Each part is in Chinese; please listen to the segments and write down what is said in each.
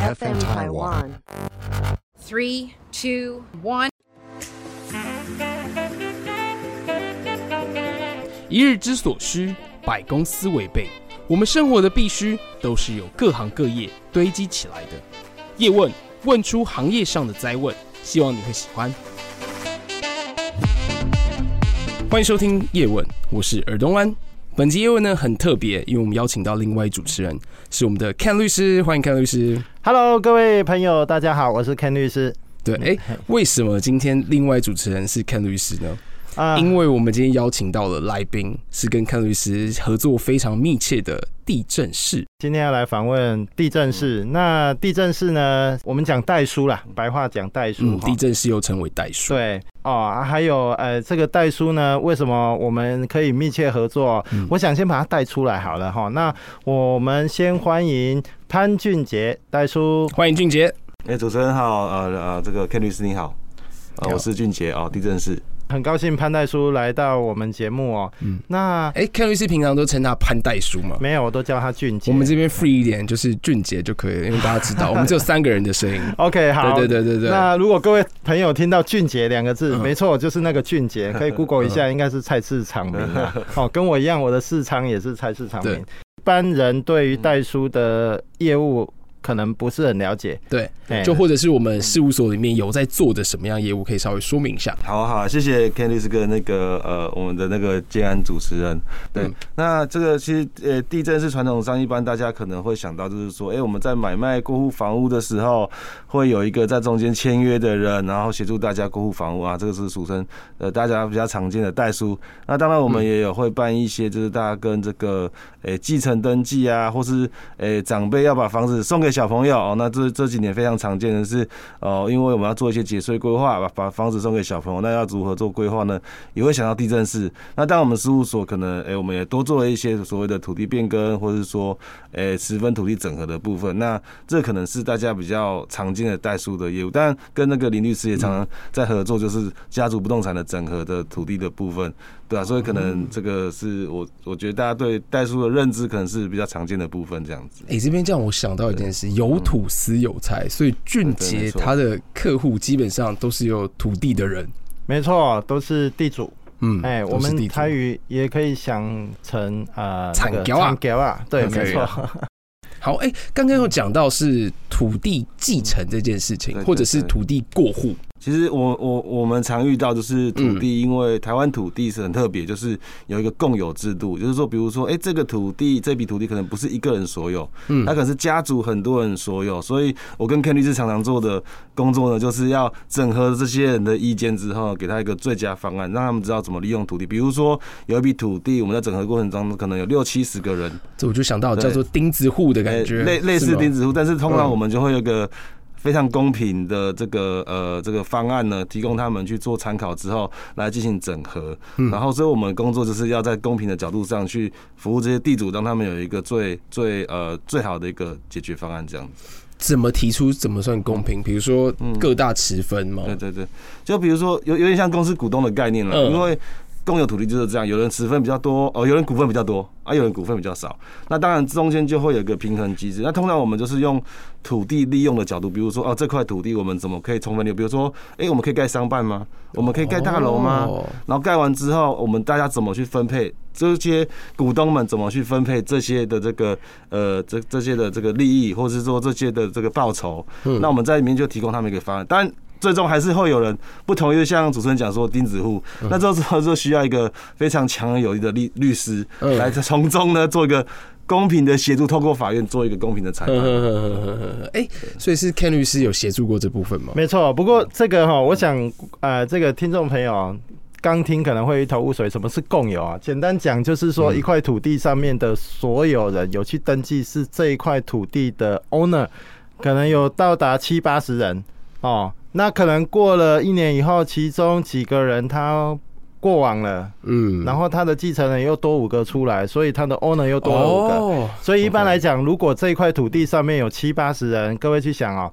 FM Taiwan. Three, two, one. 一日之所需，百公司为备。我们生活的必须，都是由各行各业堆积起来的。叶问，问出行业上的灾问，希望你会喜欢。欢迎收听叶问，我是尔东安。本集业问呢很特别，因为我们邀请到另外一主持人，是我们的 Ken 律师。欢迎 Ken 律师。Hello，各位朋友，大家好，我是 Ken 律师。对，哎、欸，为什么今天另外主持人是 Ken 律师呢？啊，因为我们今天邀请到了来宾，是跟 Ken 律师合作非常密切的地震士。今天要来访问地震士。那地震士呢？我们讲代书啦，白话讲代书。地震士又称为代书。对哦，还有呃，这个代书呢，为什么我们可以密切合作？嗯、我想先把它带出来好了哈。那我们先欢迎潘俊杰代书，欢迎俊杰。哎、欸，主持人好，呃呃，这个 Ken 律师你好，呃、我是俊杰哦，地震士。很高兴潘代叔来到我们节目哦。嗯，那哎，Ken 律师平常都称他潘代叔吗？没有，我都叫他俊杰。我们这边 free 一点，就是俊杰就可以了，因为大家知道 我们只有三个人的声音。OK，好，对对对对对。那如果各位朋友听到俊杰两个字，没错，就是那个俊杰，可以 Google 一下，应该是菜市场名啊。哦，跟我一样，我的市场也是菜市场名。一般人对于代书的业务。可能不是很了解，对，就或者是我们事务所里面有在做的什么样业务，可以稍微说明一下。好好，谢谢 Ken 律师跟那个呃我们的那个建安主持人。对，嗯、那这个其实呃地震是传统上，一般大家可能会想到就是说，哎、欸，我们在买卖过户房屋的时候，会有一个在中间签约的人，然后协助大家过户房屋啊，这个是俗称呃大家比较常见的代书。那当然我们也有会办一些，就是大家跟这个呃继承登记啊，或是呃、欸、长辈要把房子送给小朋友哦，那这这几年非常常见的是，哦，因为我们要做一些节税规划，把把房子送给小朋友，那要如何做规划呢？也会想到地政士。那当我们事务所可能，哎，我们也多做了一些所谓的土地变更，或者是说，哎，十分土地整合的部分。那这可能是大家比较常见的代书的业务，但跟那个林律师也常常在合作，就是家族不动产的整合的土地的部分。对啊，所以可能这个是我我觉得大家对代书的认知可能是比较常见的部分，这样子。哎，这边这样我想到一件事，有土司有财，所以俊杰他的客户基本上都是有土地的人，没错，都是地主。嗯，哎，我们台语也可以想成呃，产教啊，啊，对，没错。好，哎，刚刚有讲到是土地继承这件事情，或者是土地过户。其实我我我们常遇到就是土地，因为台湾土地是很特别，就是有一个共有制度，就是说，比如说，哎，这个土地这笔土地可能不是一个人所有，嗯，它可能是家族很多人所有，所以我跟 Ken 律师常常做的工作呢，就是要整合这些人的意见之后，给他一个最佳方案，让他们知道怎么利用土地。比如说有一笔土地，我们在整合过程中可能有六七十个人，这我就想到叫做钉子户的感觉，类类似钉子户，但是通常我们就会有一个。非常公平的这个呃这个方案呢，提供他们去做参考之后来进行整合，然后所以我们的工作就是要在公平的角度上去服务这些地主，让他们有一个最最呃最好的一个解决方案，这样子。怎么提出怎么算公平？比如说各大持分吗？对对对，就比如说有有点像公司股东的概念了，因为。共有土地就是这样，有人持份比较多，哦，有人股份比较多，啊，有人股份比较少。那当然中间就会有一个平衡机制。那通常我们就是用土地利用的角度，比如说哦，这块土地我们怎么可以充分利用？比如说，哎，我们可以盖商办吗？我们可以盖大楼吗？然后盖完之后，我们大家怎么去分配？这些股东们怎么去分配这些的这个呃这这些的这个利益，或者是说这些的这个报酬？那我们在里面就提供他们一个方案。当然。最终还是会有人不同意，像主持人讲说钉子户，那这时候就需要一个非常强而有力的律律师来从中呢做一个公平的协助，透过法院做一个公平的裁判。哎，所以是 Ken 律师有协助过这部分吗？没错，不过这个哈，我想呃，这个听众朋友刚听可能会一头雾水，什么是共有啊？简单讲就是说，一块土地上面的所有人有去登记是这一块土地的 owner，可能有到达七八十人哦。那可能过了一年以后，其中几个人他过往了，嗯，然后他的继承人又多五个出来，所以他的 owner 又多了五个。哦，所以一般来讲，如果这一块土地上面有七八十人，各位去想哦，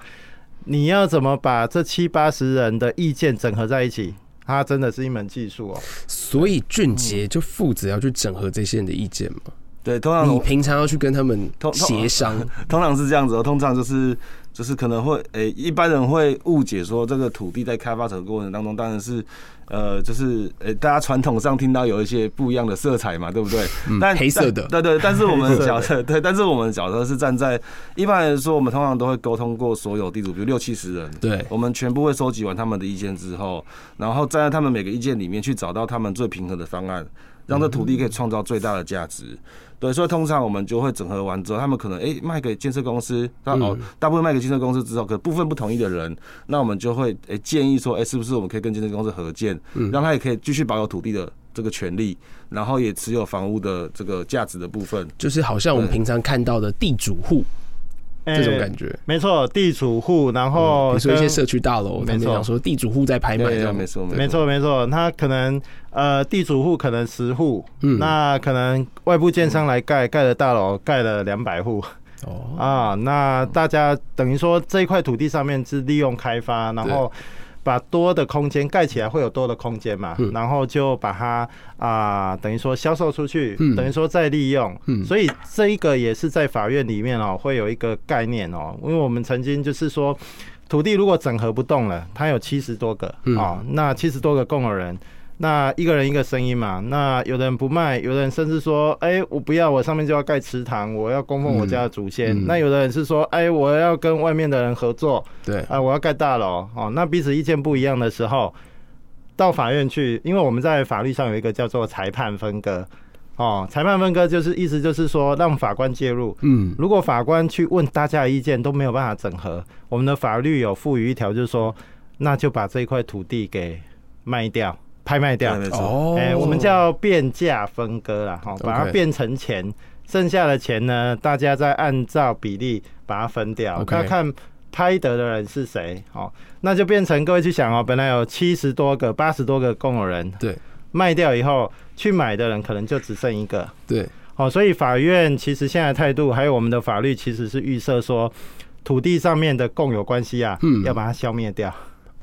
你要怎么把这七八十人的意见整合在一起？它真的是一门技术哦。所以俊杰就负责要去整合这些人的意见嘛？对，通常你平常要去跟他们协商，通常是这样子哦。通常就是。就是可能会诶、欸，一般人会误解说这个土地在开发者的过程当中，当然是呃，就是诶、欸，大家传统上听到有一些不一样的色彩嘛，对不对？嗯、但黑色的，对，对对。但是我们的角色对，但是我们的角色是站在一般来说，我们通常都会沟通过所有地主，比如六七十人，对，我们全部会收集完他们的意见之后，然后站在他们每个意见里面去找到他们最平衡的方案，让这土地可以创造最大的价值。对，所以通常我们就会整合完之后，他们可能哎、欸、卖给建设公司，那哦大部分卖给建设公司之后，可部分不同意的人，那我们就会哎、欸、建议说，哎、欸、是不是我们可以跟建设公司合建，让他也可以继续保有土地的这个权利，然后也持有房屋的这个价值的部分，就是好像我们平常看到的地主户。这种感觉，没错，地主户，然后比如说一些社区大楼，他们讲说地主户在拍卖，没错，没错，没错，他可能呃，地主户可能十户，嗯，那可能外部建商来盖盖了大楼盖了两百户，哦。啊，那大家等于说这一块土地上面是利用开发，然后。把多的空间盖起来会有多的空间嘛，然后就把它啊、呃，等于说销售出去，等于说再利用，所以这一个也是在法院里面哦，会有一个概念哦，因为我们曾经就是说，土地如果整合不动了，它有七十多个哦，那七十多个共有人。那一个人一个声音嘛，那有的人不卖，有的人甚至说，哎、欸，我不要，我上面就要盖祠堂，我要供奉我家的祖先。嗯。嗯、那有的人是说，哎、欸，我要跟外面的人合作，对，啊，我要盖大楼，哦，那彼此意见不一样的时候，到法院去，因为我们在法律上有一个叫做裁判分割，哦，裁判分割就是意思就是说让法官介入，嗯，如果法官去问大家的意见都没有办法整合，我们的法律有赋予一条，就是说，那就把这一块土地给卖掉。拍卖掉。哦，哎，我们叫变价分割啦哈，把它变成钱，剩下的钱呢，大家再按照比例把它分掉，看看拍得的人是谁，哦，那就变成各位去想哦，本来有七十多个、八十多个共有人，对，卖掉以后去买的人可能就只剩一个，对，哦，所以法院其实现在态度还有我们的法律其实是预设说，土地上面的共有关系啊，嗯，要把它消灭掉。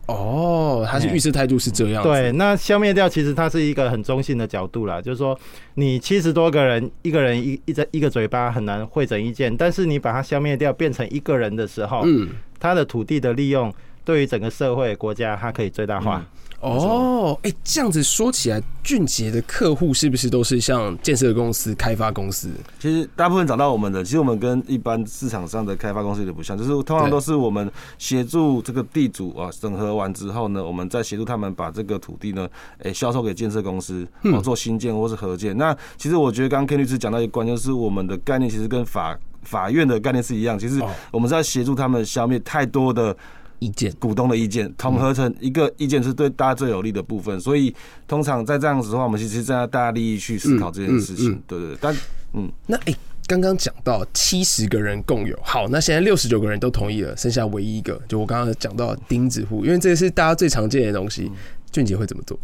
哦，他是预设态度是这样。对，那消灭掉其实它是一个很中性的角度啦，就是说你七十多个人，一个人一一一个嘴巴很难汇整意见，但是你把它消灭掉，变成一个人的时候，嗯，他的土地的利用对于整个社会国家，它可以最大化。嗯哦，哎，这样子说起来，俊杰的客户是不是都是像建设公司、开发公司？其实大部分找到我们的，其实我们跟一般市场上的开发公司有点不像，就是通常都是我们协助这个地主啊整合完之后呢，我们再协助他们把这个土地呢，哎，销售给建设公司，哦，做新建或是合建。那其实我觉得刚刚 Ken 律师讲到一个关键，就是我们的概念其实跟法法院的概念是一样，其实我们是要协助他们消灭太多的。意见，股东的意见。统合成一个意见是对大家最有利的部分，所以通常在这样子的话，我们其实站在大家利益去思考这件事情，对对对。但嗯，那诶，刚刚讲到七十个人共有，好，那现在六十九个人都同意了，剩下唯一一个，就我刚刚讲到钉子户，因为这个是大家最常见的东西，俊杰会怎么做？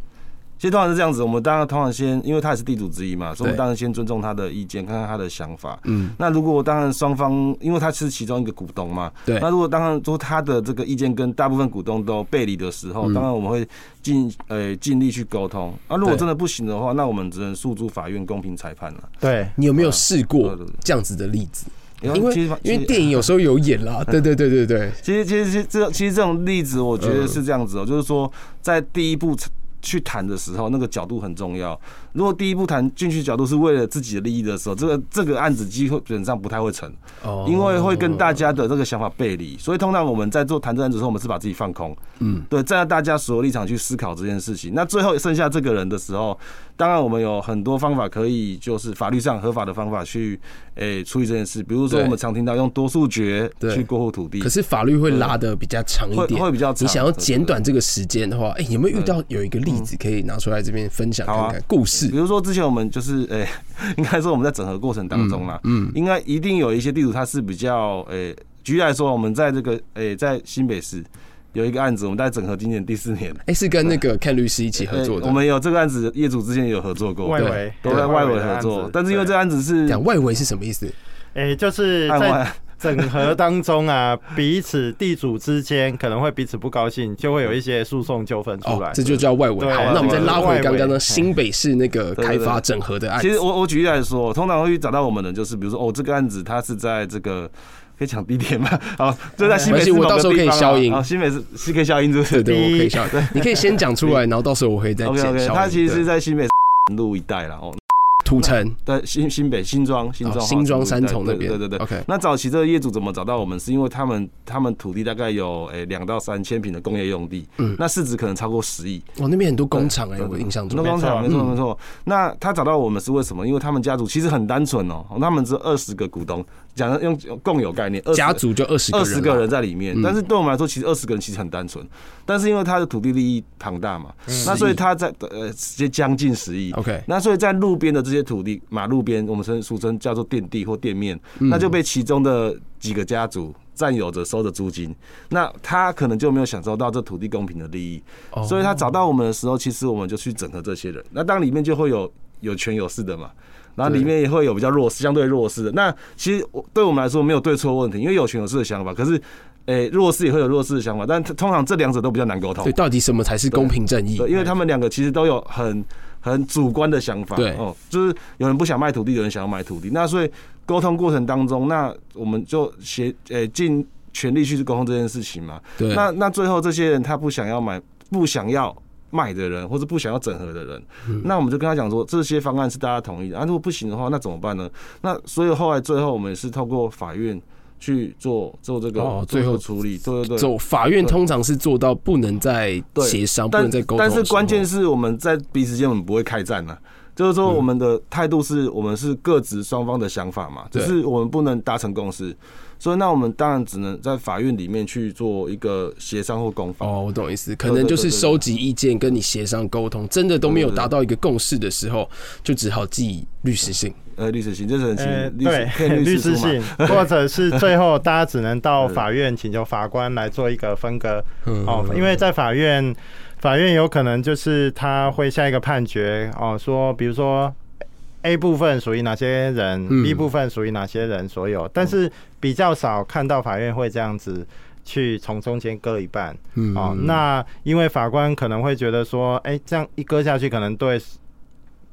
其实通常是这样子，我们当然通常先，因为他也是地主之一嘛，所以我们当然先尊重他的意见，看看他的想法。嗯，那如果当然双方，因为他是其中一个股东嘛，对，那如果当然说他的这个意见跟大部分股东都背离的时候，当然我们会尽呃尽力去沟通。那如果真的不行的话，那我们只能诉诸法院公平裁判了。对，你有没有试过这样子的例子？因为因为电影有时候有演啦，对对对对对。其实其实其实这其实这种例子，我觉得是这样子哦，就是说在第一步。去谈的时候，那个角度很重要。如果第一步谈进去角度是为了自己的利益的时候，这个这个案子基本上不太会成，因为会跟大家的这个想法背离。所以通常我们在做谈这案子的时候，我们是把自己放空，嗯，对，站在大家所有立场去思考这件事情。那最后剩下这个人的时候，当然我们有很多方法可以，就是法律上合法的方法去诶处理这件事。比如说我们常听到用多数决去过户土地，可是法律会拉的比较长一点，会比较长。你想要简短这个时间的话，哎，有没有遇到有一个例子可以拿出来这边分享看看故事？比如说之前我们就是 诶，应该说我们在整合过程当中啦，嗯，应该一定有一些地主他是比较诶，举例来说，我们在这个诶在新北市有一个案子，我们在整合今年第四年，哎，是跟那个 Ken 律师一起合作的。我们有这个案子，业主之前有合作过，外围都在外围合作，但是因为这个案子是讲外围是什么意思？哎，就是在。整合当中啊，彼此地主之间可能会彼此不高兴，就会有一些诉讼纠纷出来，哦，这就叫外围。好，那我们再拉回刚刚的新北市那个开发整合的案子。其实我我举例来说，通常会找到我们的就是，比如说哦，这个案子它是在这个可以抢地点吗？好，就在新北市、啊。我到时候可以消音。好，新北市是可以消音，是不是？对，对对，我可以消。对，你可以先讲出来，然后到时候我会再剪。OK OK，它其实是在新北市路一带了哦。土城对新新北新庄新庄新庄三重那边，对对对。OK，那早期这个业主怎么找到我们？是因为他们他们土地大概有诶两到三千平的工业用地，嗯，那市值可能超过十亿。哦，那边很多工厂哎，我印象中。很多工厂，没错没错。那他找到我们是为什么？因为他们家族其实很单纯哦，他们只有二十个股东，讲用共有概念，家族就二十二十个人在里面。但是对我们来说，其实二十个人其实很单纯，但是因为他的土地利益庞大嘛，那所以他在呃直接将近十亿。OK，那所以在路边的这些土地马路。边我们称俗称叫做店地或店面，那就被其中的几个家族占有着收的租金，那他可能就没有享受到这土地公平的利益，所以他找到我们的时候，其实我们就去整合这些人。那当里面就会有有权有势的嘛，然后里面也会有比较弱势、相对弱势的。那其实对我们来说没有对错问题，因为有权有势的想法，可是诶弱势也会有弱势的想法，但通常这两者都比较难沟通。对，到底什么才是公平正义？对，因为他们两个其实都有很。很主观的想法，对哦，就是有人不想卖土地，有人想要买土地，那所以沟通过程当中，那我们就协诶尽全力去沟通这件事情嘛。对，那那最后这些人他不想要买、不想要卖的人，或者不想要整合的人，嗯、那我们就跟他讲说，这些方案是大家同意的。啊，如果不行的话，那怎么办呢？那所以后来最后我们也是透过法院。去做做这个哦，最后处理，对对对。走法院通常是做到不能再协商，不能再沟通。但是关键是我们在彼此间我们不会开战呢，就是说我们的态度是我们是各执双方的想法嘛，只是我们不能达成共识。所以，那我们当然只能在法院里面去做一个协商或攻防。哦，我懂意思，可能就是收集意见，跟你协商沟通，真的都没有达到一个共识的时候，就只好寄律师信。呃，律师信就是很信，对，律师信，或者是最后 大家只能到法院请求法官来做一个分割。哦，因为在法院，法院有可能就是他会下一个判决哦，说比如说。A 部分属于哪些人，B 部分属于哪些人所有，但是比较少看到法院会这样子去从中间割一半。嗯哦，那因为法官可能会觉得说，哎，这样一割下去，可能对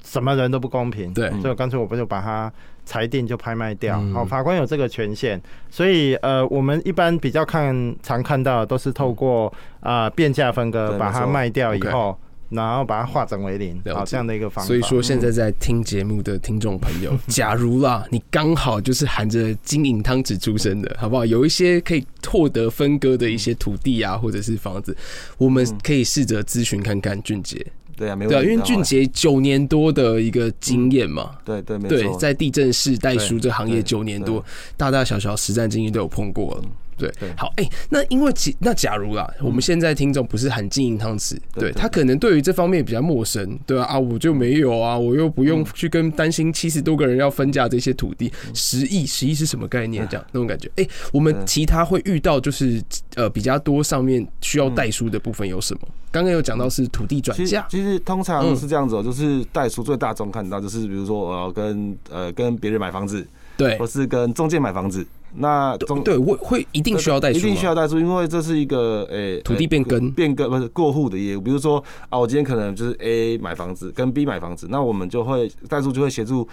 什么人都不公平。对，所以干脆我不就把它裁定就拍卖掉。好，法官有这个权限，所以呃，我们一般比较看常看到的都是透过啊变价分割把它卖掉以后。然后把它化整为零，好，这样的一个方法。所以说，现在在听节目的听众朋友，假如啦，你刚好就是含着金银汤匙出生的，好不好？有一些可以获得分割的一些土地啊，或者是房子，我们可以试着咨询看看俊杰。对啊，没问题。因为俊杰九年多的一个经验嘛，对对对，在地震室代书这行业九年多，大大小小实战经验都有碰过了。对，好，哎、欸，那因为其那假如啦，我们现在听众不是很金银汤匙，对他可能对于这方面比较陌生，对啊，啊，我就没有啊，我又不用去跟担心七十多个人要分价这些土地，十亿，十亿是什么概念？这样那种感觉，哎，我们其他会遇到就是呃比较多上面需要代书的部分有什么？刚刚有讲到是土地转嫁，其实通常是这样子哦，就是代书最大众看到就是比如说我要跟呃跟别人买房子，对，或是跟中介买房子。那中对，会会一定需要代书，一定需要代书，因为这是一个诶、欸、土地变更变更不是过户的业务。比如说啊，我今天可能就是 A 买房子跟 B 买房子，那我们就会代书就会协助。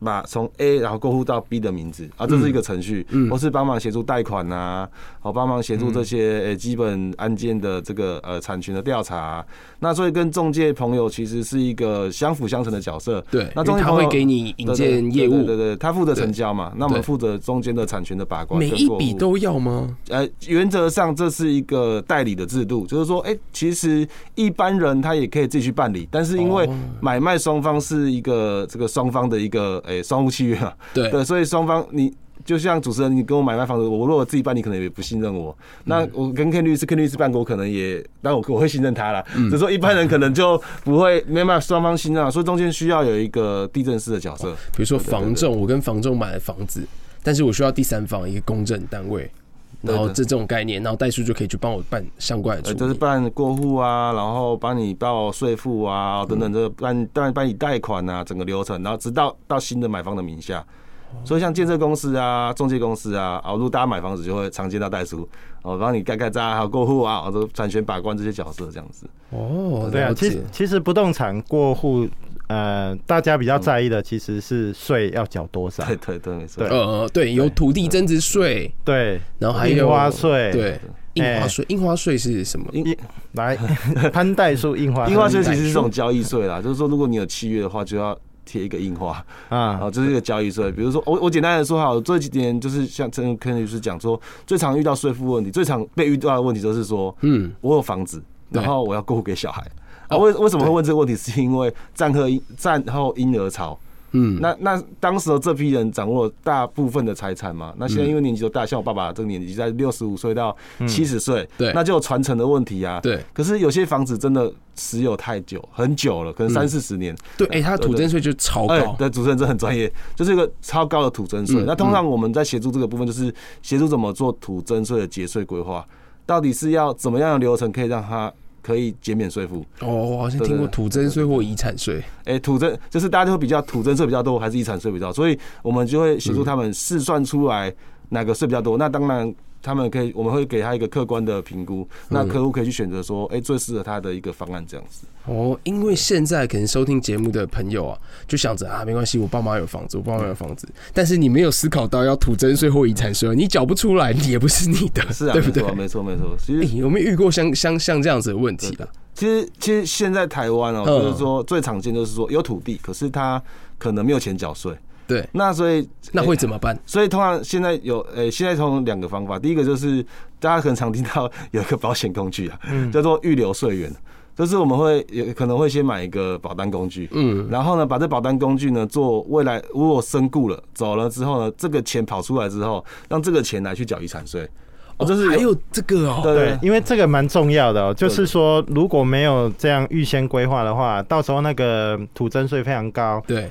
把从 A 然后过户到 B 的名字啊，这是一个程序，嗯，或是帮忙协助贷款啊，好帮忙协助这些诶基本案件的这个呃产权的调查。那所以跟中介朋友其实是一个相辅相成的角色。对，那中介他会给你引荐业务，对对，他负责成交嘛，那我们负责中间的产权的把关。每一笔都要吗？呃，原则上这是一个代理的制度，就是说，哎，其实一般人他也可以自己去办理，但是因为买卖双方是一个这个双方的一个诶。双务契约嘛，对对，所以双方你就像主持人，你跟我买卖房子，我如果自己办，你可能也不信任我。那我跟 Ken 律师，Ken 律师办过，可能也，但我我会信任他啦。只是说一般人可能就不会没办法双方信任，所以中间需要有一个地震师的角色。比如说房仲，我跟房仲买了房子，但是我需要第三方一个公证单位，然后这这种概念，然后代书就可以去帮我办相关的，就是办过户啊，然后帮你报税负啊等等，这个办办办理贷款啊，整个流程，然后直到到新的买方的名下。所以像建设公司啊、中介公司啊，啊，如果大家买房子就会常见到代书，哦，帮你盖盖章，还有过户啊，都产权把关这些角色这样子。哦，对啊，其实其实不动产过户。呃，大家比较在意的其实是税要缴多少。对对对，没错。对呃，对，有土地增值税，对，然后还有印花税，对，印花税，印花税是什么？印来 潘代数印花，印花税其实是这种交易税啦，就是说如果你有契约的话，就要贴一个印花啊，好，这是一个交易税。比如说我我简单的说好，这几年就是像陈肯律师讲说，最常遇到税负问题，最常被遇到的问题就是说，嗯，我有房子，然后我要过户给小孩。啊，为为什么会问这个问题？是因为战后战后婴儿潮，嗯，那那当时的这批人掌握大部分的财产嘛，那现在因为年纪都大，像我爸爸这个年纪在六十五岁到七十岁，对，那就有传承的问题啊，对。可是有些房子真的持有太久，很久了，可能三四十年，对，哎，他土增税就超高，对，主持人真的很专业，就是一个超高的土增税。那通常我们在协助这个部分，就是协助怎么做土增税的节税规划，到底是要怎么样的流程可以让他。可以减免税负哦，我好像听过土增税或遗产税。哎，土增就是大家都会比较土增税比较多，还是遗产税比较多，所以我们就会协助他们试算出来哪个税比较多。那当然。他们可以，我们会给他一个客观的评估，那客户可以去选择说，哎，最适合他的一个方案这样子。哦，因为现在可能收听节目的朋友啊，就想着啊，没关系，我爸妈有房子，我爸妈有房子，但是你没有思考到要土增税或遗产税，你缴不出来，你也不是你的，是啊，对不对？没错，没错。其实有没有遇过像像像这样子的问题啊？其实，其实现在台湾哦，就是说最常见就是说有土地，可是他可能没有钱缴税。对，那所以那会怎么办？所以通常现在有诶，现在从两个方法，第一个就是大家可能常听到有一个保险工具啊，叫做预留税源，就是我们会有可能会先买一个保单工具，嗯，然后呢，把这保单工具呢做未来如果身故了走了之后呢，这个钱跑出来之后，让这个钱来去缴遗产税。哦，就是还有这个哦，对，因为这个蛮重要的哦，就是说如果没有这样预先规划的话，到时候那个土增税非常高，对。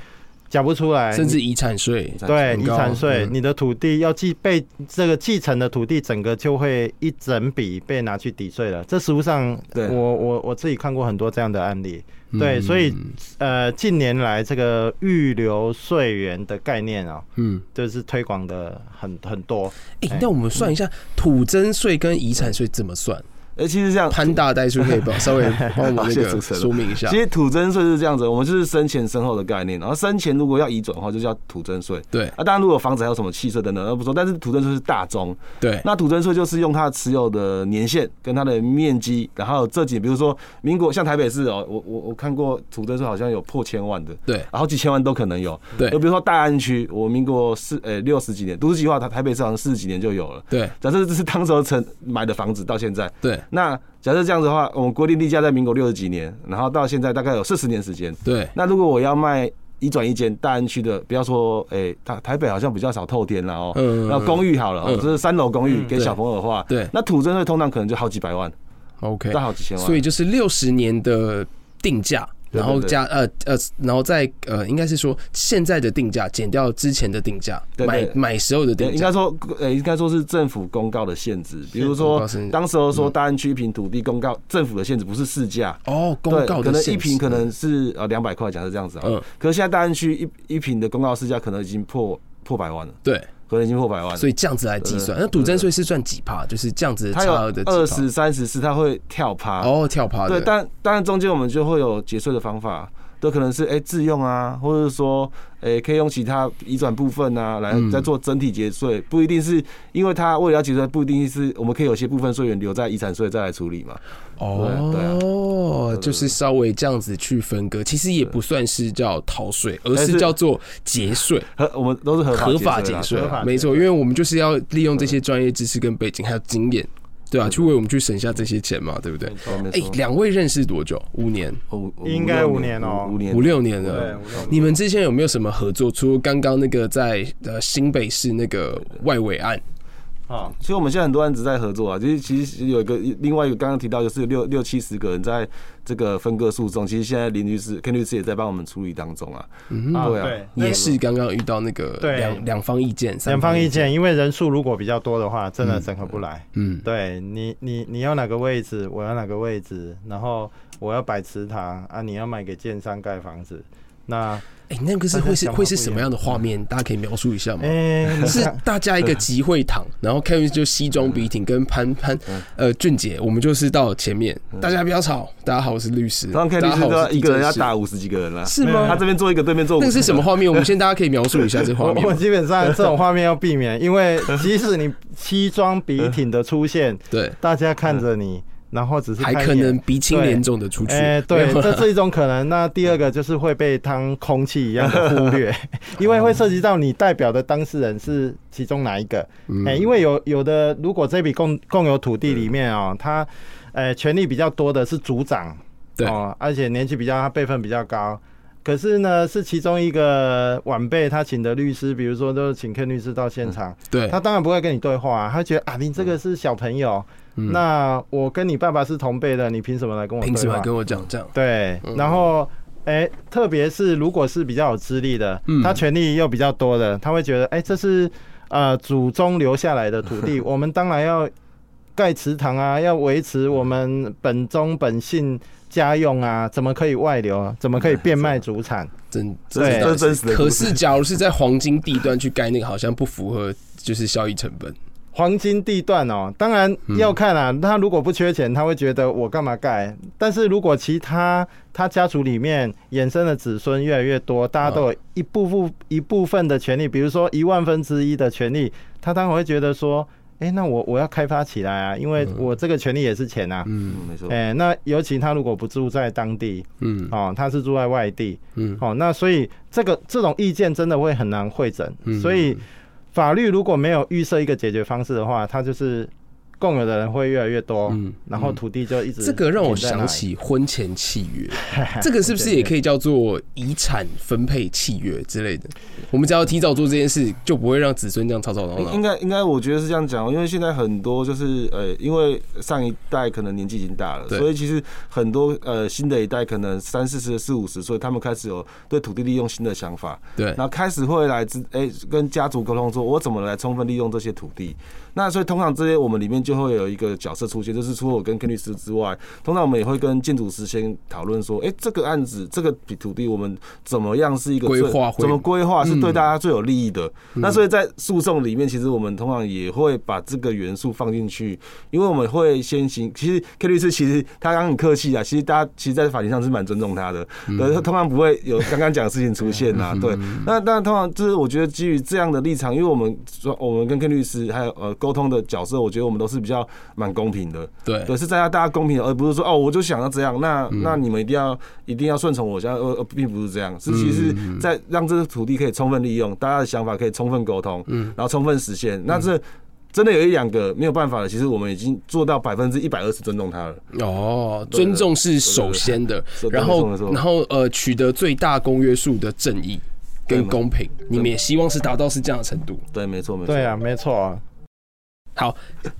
缴不出来，甚至遗产税，对遗产税，你的土地要继被这个继承的土地，整个就会一整笔被拿去抵税了。这实务上，我我我自己看过很多这样的案例。对，所以呃，近年来这个预留税源的概念啊，嗯，就是推广的很很多。哎，那我们算一下土增税跟遗产税怎么算？哎，其实这样，潘大代数可以帮 稍微帮我们那个说明一下。其实土增税是这样子，我们就是生前身后的概念。然后生前如果要移转的话，就叫土增税。对，啊，当然如果房子还有什么汽车等等，那不说。但是土增税是大宗。对，那土增税就是用它持有的年限跟它的面积，然后这几，比如说民国像台北市哦，我我我看过土增税好像有破千万的，对，然后几千万都可能有。对，就比如说大安区，我民国四呃六十几年，都市计划它台北市好像四十几年就有了。对，假设这是当时候成买的房子到现在，对，那。假设这样子的话，我们规定地价在民国六十几年，然后到现在大概有四十年时间。对。那如果我要卖一转一间大安区的，不要说，哎，台台北好像比较少透天了哦。嗯。那公寓好了，哦，这是三楼公寓给小朋友的话，对。那土增税通常可能就好几百万。OK。到好几千万。所以就是六十年的定价。然后加呃呃，然后再呃，应该是说现在的定价减掉之前的定价，买买时候的定价，应该说呃，应该说是政府公告的限制，比如说当时候说大安区一平土地公告政府的限制不是市价哦，公告可能一平可能是呃两百块，假设这样子啊，嗯，可是现在大安区一一平的公告市价可能已经破破百万了，对。已经破百万，所以这样子来计算，那赌增税是算几趴？就是这样子差额的二十三十四，它会跳趴。哦，跳趴对，但当然中间我们就会有结税的方法。都可能是哎自用啊，或者是说哎可以用其他移转部分啊来再做整体节税，不一定是因为它为了要节税，不一定是我们可以有些部分税源留在遗产税再来处理嘛。哦，就是稍微这样子去分割，其实也不算是叫逃税，而是叫做节税。和我们都是合合法节税，没错，因为我们就是要利用这些专业知识跟背景还有经验。对啊，去为我们去省下这些钱嘛，对不对？哎，两位认识多久？五年？应该五年哦，五年五六年了。你们之前有没有什么合作？除了刚刚那个在呃新北市那个外围案。啊，其实我们现在很多案子在合作啊，其实其实有一个另外一个刚刚提到就是六六七十个人在这个分割诉讼，其实现在林律师、Ken 律师也在帮我们处理当中啊。嗯，对啊，也是刚刚遇到那个两两方意见，两方意见，因为人数如果比较多的话，真的整合不来。嗯，对你你你要哪个位置，我要哪个位置，然后我要摆池塘啊，你要卖给建商盖房子。那。哎、欸，那个是会是会是什么样的画面？大家可以描述一下吗？欸、是大家一个集会堂，然后 Kevin 就西装笔挺，跟潘潘呃俊杰，我们就是到前面，大家不要吵。大家好，我是律师。刚刚 Kevin 律师都一个人要打五十几个人了，是吗？他这边做一个，对面做五个。那个是什么画面？我们先大家可以描述一下这画面。我基本上这种画面要避免，因为即使你西装笔挺的出现，对，大家看着你。然后只是还可能鼻青脸肿的出去，哎，对，这是一种可能。那第二个就是会被当空气一样的忽略，因为会涉及到你代表的当事人是其中哪一个。哎，因为有有的，如果这笔共共有土地里面哦，他呃权力比较多的是组长，对哦，而且年纪比较他辈分比较高，可是呢是其中一个晚辈他请的律师，比如说都请 Ken 律师到现场，对，他当然不会跟你对话，啊他觉得啊，你这个是小朋友。嗯、那我跟你爸爸是同辈的，你凭什么来跟我？凭什么跟我讲这样？对，然后，哎、欸，特别是如果是比较有资历的，他权力又比较多的，他会觉得，哎、欸，这是呃祖宗留下来的土地，我们当然要盖祠堂啊，要维持我们本宗本姓家用啊，怎么可以外流啊？怎么可以变卖祖产？真对，这真实的。可是，假如是在黄金地段去盖那个，好像不符合就是效益成本。黄金地段哦，当然要看啊。他如果不缺钱，他会觉得我干嘛盖？但是如果其他他家族里面衍生的子孙越来越多，大家都有一部分一部分的权利，比如说一万分之一的权利，他当然会觉得说，哎，那我我要开发起来啊，因为我这个权利也是钱啊。嗯，没错。哎，那尤其他如果不住在当地，嗯，哦，他是住在外地，嗯，哦，那所以这个这种意见真的会很难会诊，所以。法律如果没有预设一个解决方式的话，它就是。共有的人会越来越多，嗯，然后土地就一直。这个让我想起婚前契约，这个是不是也可以叫做遗产分配契约之类的？我们只要提早做这件事，就不会让子孙这样吵吵闹闹。应该应该，我觉得是这样讲，因为现在很多就是呃，因为上一代可能年纪已经大了，所以其实很多呃新的一代可能三四十、四五十岁，他们开始有对土地利用新的想法，对，然后开始会来自哎跟家族沟通说，我怎么来充分利用这些土地。那所以通常这些我们里面就会有一个角色出现，就是除了我跟 Ken 律师之外，通常我们也会跟建筑师先讨论说，哎，这个案子这个土地我们怎么样是一个规划，怎么规划是对大家最有利益的。那所以在诉讼里面，其实我们通常也会把这个元素放进去，因为我们会先行。其实 Ken 律师其实他刚刚很客气啊，其实大家其实，在法庭上是蛮尊重他的，对，他通常不会有刚刚讲的事情出现呐。对，那但通常就是我觉得基于这样的立场，因为我们说我们跟 Ken 律师还有呃。沟通的角色，我觉得我们都是比较蛮公平的，对。对，是在家大家公平的，而不是说哦，我就想要这样，那那你们一定要一定要顺从我，这样呃，并不是这样，是其实在让这个土地可以充分利用，大家的想法可以充分沟通，嗯，然后充分实现。那这真的有一两个没有办法的，其实我们已经做到百分之一百二十尊重他了。哦，尊重是首先的，然后然后呃，取得最大公约数的正义跟公平，你们也希望是达到是这样的程度。对，没错，没错，对啊，没错啊。好，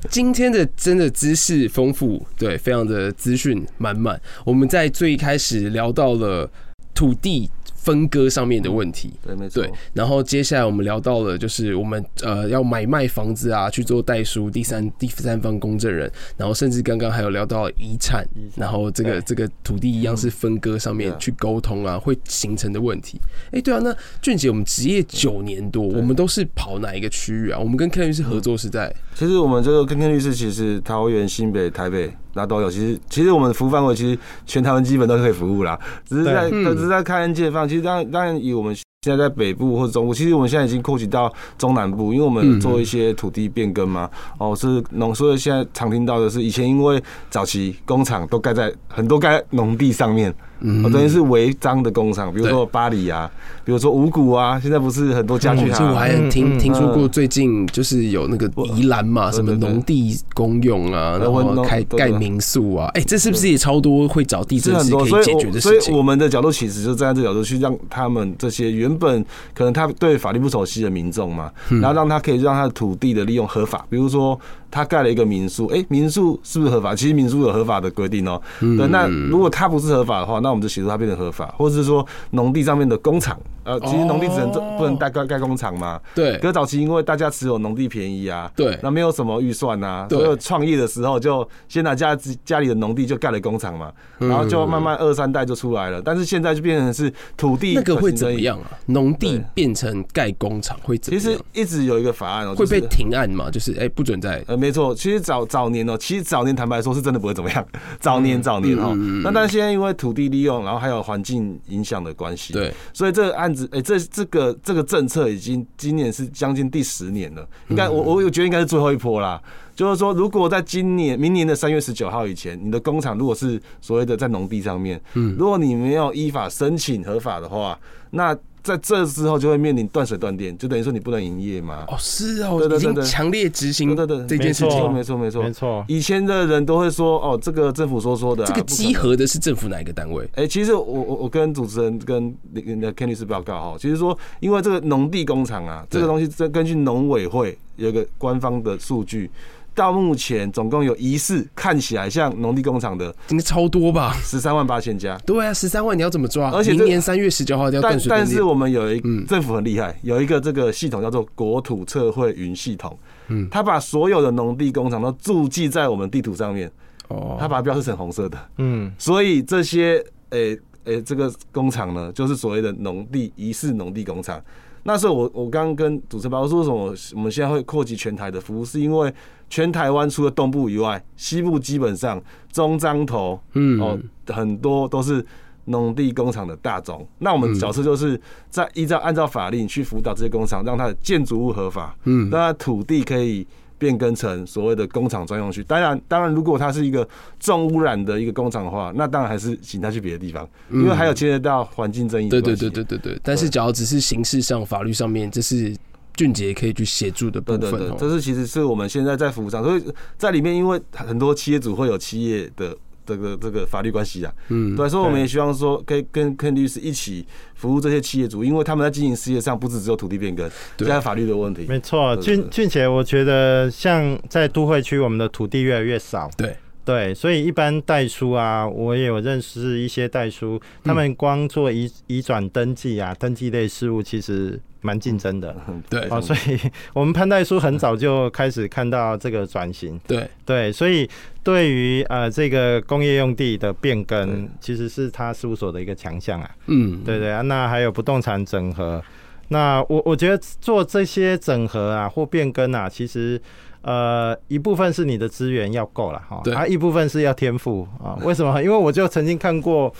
今天的真的知识丰富，对，非常的资讯满满。我们在最一开始聊到了土地。分割上面的问题，对，没错。对，然后接下来我们聊到了，就是我们呃要买卖房子啊，去做代书，第三第三方公证人，然后甚至刚刚还有聊到遗产，然后这个这个土地一样是分割上面去沟通啊，会形成的问题。哎，对啊，那俊杰，我们职业九年多，我们都是跑哪一个区域啊？我们跟 Ken 律师合作是在，其实我们这个跟 Ken 律师其实桃园、新北、台北。那都有，其实其实我们的服务范围其实全台湾基本都可以服务啦，只是在只是在开案件放。其实当然当然以我们现在在北部或者中部，其实我们现在已经扩及到中南部，因为我们做一些土地变更嘛。哦，是农，所以现在常听到的是以前因为早期工厂都盖在很多盖农地上面。嗯，等于是违章的工厂，比如说巴黎啊，比如说五谷啊，现在不是很多家具行。我还听听说过最近就是有那个宜兰嘛，什么农地公用啊，然后开盖民宿啊，哎，这是不是也超多会找地政士可以解决的事情？所以我们的角度其实就站在这角度去让他们这些原本可能他对法律不熟悉的民众嘛，然后让他可以让他的土地的利用合法，比如说。他盖了一个民宿，哎，民宿是不是合法？其实民宿有合法的规定哦。对，那如果他不是合法的话，那我们就协助他变成合法，或者是说农地上面的工厂，呃，其实农地只能做不能盖盖盖工厂嘛。对。可早期因为大家持有农地便宜啊，对，那没有什么预算呐，所以创业的时候就先拿家家里的农地就盖了工厂嘛，然后就慢慢二三代就出来了。但是现在就变成是土地那个会怎么样啊？农地变成盖工厂会怎么样？其实一直有一个法案哦，会被停案嘛？就是哎，不准再呃，没错。其实早早年哦，其实早年坦白说是真的不会怎么样。早年早年哈，那但是现在因为土地利用，然后还有环境影响的关系，对，所以这个案子哎，这这个这个政策已经今年是将近第十年了。应该我我我觉得应该是最后一波啦。就是说，如果在今年明年的三月十九号以前，你的工厂如果是所谓的在农地上面，嗯，如果你没有依法申请合法的话，那在这之后就会面临断水断电，就等于说你不能营业嘛。哦，是哦，对对对，强烈执行对对这件事情，没错没错没错。以前的人都会说，哦，这个政府说说的，这个集合的是政府哪一个单位？哎，其实我我我跟主持人跟那个 Ken 律师报告哈，其实说，因为这个农地工厂啊，这个东西这根据农委会有一个官方的数据。到目前总共有疑似看起来像农地工厂的，应该超多吧？十三万八千家。对啊，十三万你要怎么抓？而且明年三月十九号要断水断电。但是我们有一政府很厉害，有一个这个系统叫做国土测绘云系统。嗯，他把所有的农地工厂都注记在我们地图上面。哦，他把它标示成红色的。嗯，所以这些诶诶，这个工厂呢，就是所谓的农地疑似农地工厂。那时候我我刚刚跟主持人报告说，为什么我们现在会扩及全台的服务，是因为全台湾除了东部以外，西部基本上中彰头，嗯哦，很多都是农地工厂的大宗。那我们角色就是在依照按照法令去辅导这些工厂，让它的建筑物合法，嗯，让它土地可以。变更成所谓的工厂专用区，当然，当然，如果它是一个重污染的一个工厂的话，那当然还是请他去别的地方，因为还有牵涉到环境争议。对对对对对对。但是，只要只是形式上、法律上面，这是俊杰可以去协助的部分。对对对，这是其实是我们现在在服务上，所以在里面，因为很多企业主会有企业的。这个这个法律关系啊，嗯，对，所以我们也希望说，可以跟跟律师一起服务这些企业主，因为他们在经营事业上不止只有土地变更，对，还有法律的问题。没错，俊俊杰，我觉得像在都会区，我们的土地越来越少，对。对，所以一般代书啊，我也有认识一些代书，他们光做移移转登记啊，登记类事务，其实。蛮竞争的，对，哦，所以我们潘代书很早就开始看到这个转型，对。对，所以对于呃这个工业用地的变更，其实是他事务所的一个强项啊，嗯，对对啊，那还有不动产整合，那我我觉得做这些整合啊或变更啊，其实呃一部分是你的资源要够了哈，对，啊一部分是要天赋啊，为什么？因为我就曾经看过。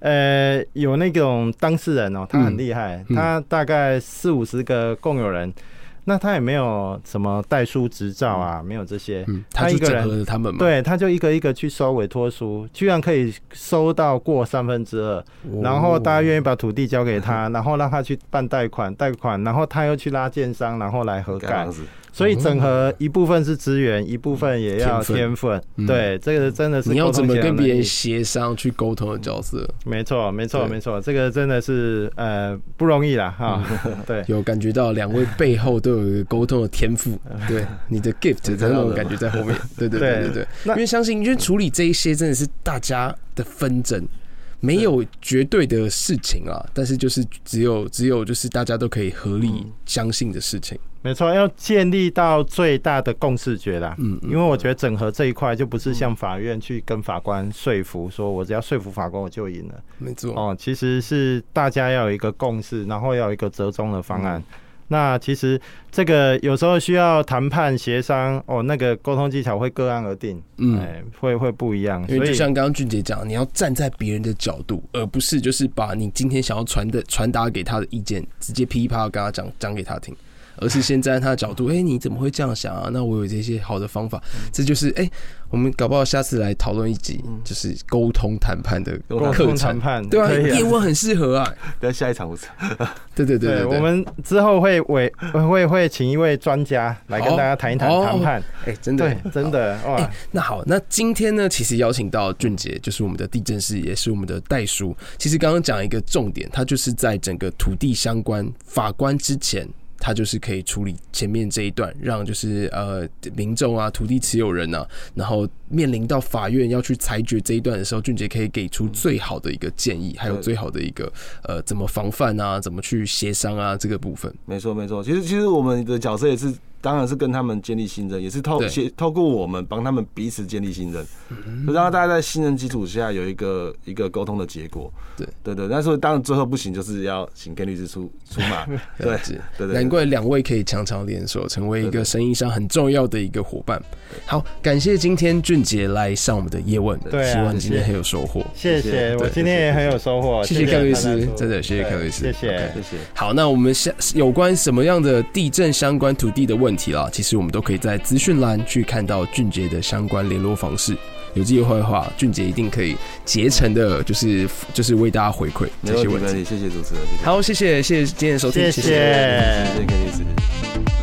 呃，有那种当事人哦，他很厉害，他大概四五十个共有人，那他也没有什么代书执照啊，嗯、没有这些，嗯、他一个人，他们对，他就一个一个去收委托书，居然可以收到过三分之二，哦、然后大家愿意把土地交给他，然后让他去办贷款，贷款，然后他又去拉建商，然后来核盖。所以整合一部分是资源，一部分也要天分。对，这个真的是你要怎么跟别人协商去沟通的角色。没错，没错，没错，这个真的是呃不容易啦哈。对，有感觉到两位背后都有一个沟通的天赋。对，你的 gift 的那种感觉在后面。对对对对对。因为相信，因为处理这一些真的是大家的纷争。没有绝对的事情啊，但是就是只有只有就是大家都可以合理相信的事情。没错，要建立到最大的共识觉啦。嗯，因为我觉得整合这一块就不是像法院去跟法官说服，说我只要说服法官我就赢了。没错哦，其实是大家要有一个共识，然后要有一个折中的方案。那其实这个有时候需要谈判协商哦，那个沟通技巧会个案而定，嗯，会会不一样。因为就像刚刚俊杰讲，你要站在别人的角度，而不是就是把你今天想要传的传达给他的意见，直接噼里啪啦跟他讲讲给他听。而是先站在他的角度，哎、欸，你怎么会这样想啊？那我有这些好的方法，这就是哎、欸，我们搞不好下次来讨论一集，就是沟通谈判的课程，对啊，叶问很适合啊。等下一场？对对对对，我们之后会委会会请一位专家来跟大家谈一谈谈判。哎，真的真的哇、欸！那好，那今天呢，其实邀请到俊杰，就是我们的地震师，也是我们的代书。其实刚刚讲一个重点，他就是在整个土地相关法官之前。他就是可以处理前面这一段，让就是呃民众啊、土地持有人啊，然后面临到法院要去裁决这一段的时候，俊杰可以给出最好的一个建议，还有最好的一个呃怎么防范啊，怎么去协商啊这个部分。没错，没错。其实，其实我们的角色也是。当然是跟他们建立信任，也是透透过我们帮他们彼此建立信任，就让大家在信任基础下有一个一个沟通的结果。对对对，但是当然最后不行，就是要请 Ken 律师出出马。对对对，难怪两位可以强强联手，成为一个生意上很重要的一个伙伴。好，感谢今天俊杰来上我们的叶问，对，希望今天很有收获。谢谢，我今天也很有收获。谢谢 Ken 律师，真的谢谢 Ken 律师，谢谢谢谢。好，那我们下有关什么样的地震相关土地的问题啦，其实我们都可以在资讯栏去看到俊杰的相关联络方式。有机会的话，俊杰一定可以竭诚的，就是就是为大家回馈这些问题。谢谢主持人，好，谢谢谢谢今天的收听，谢谢谢谢。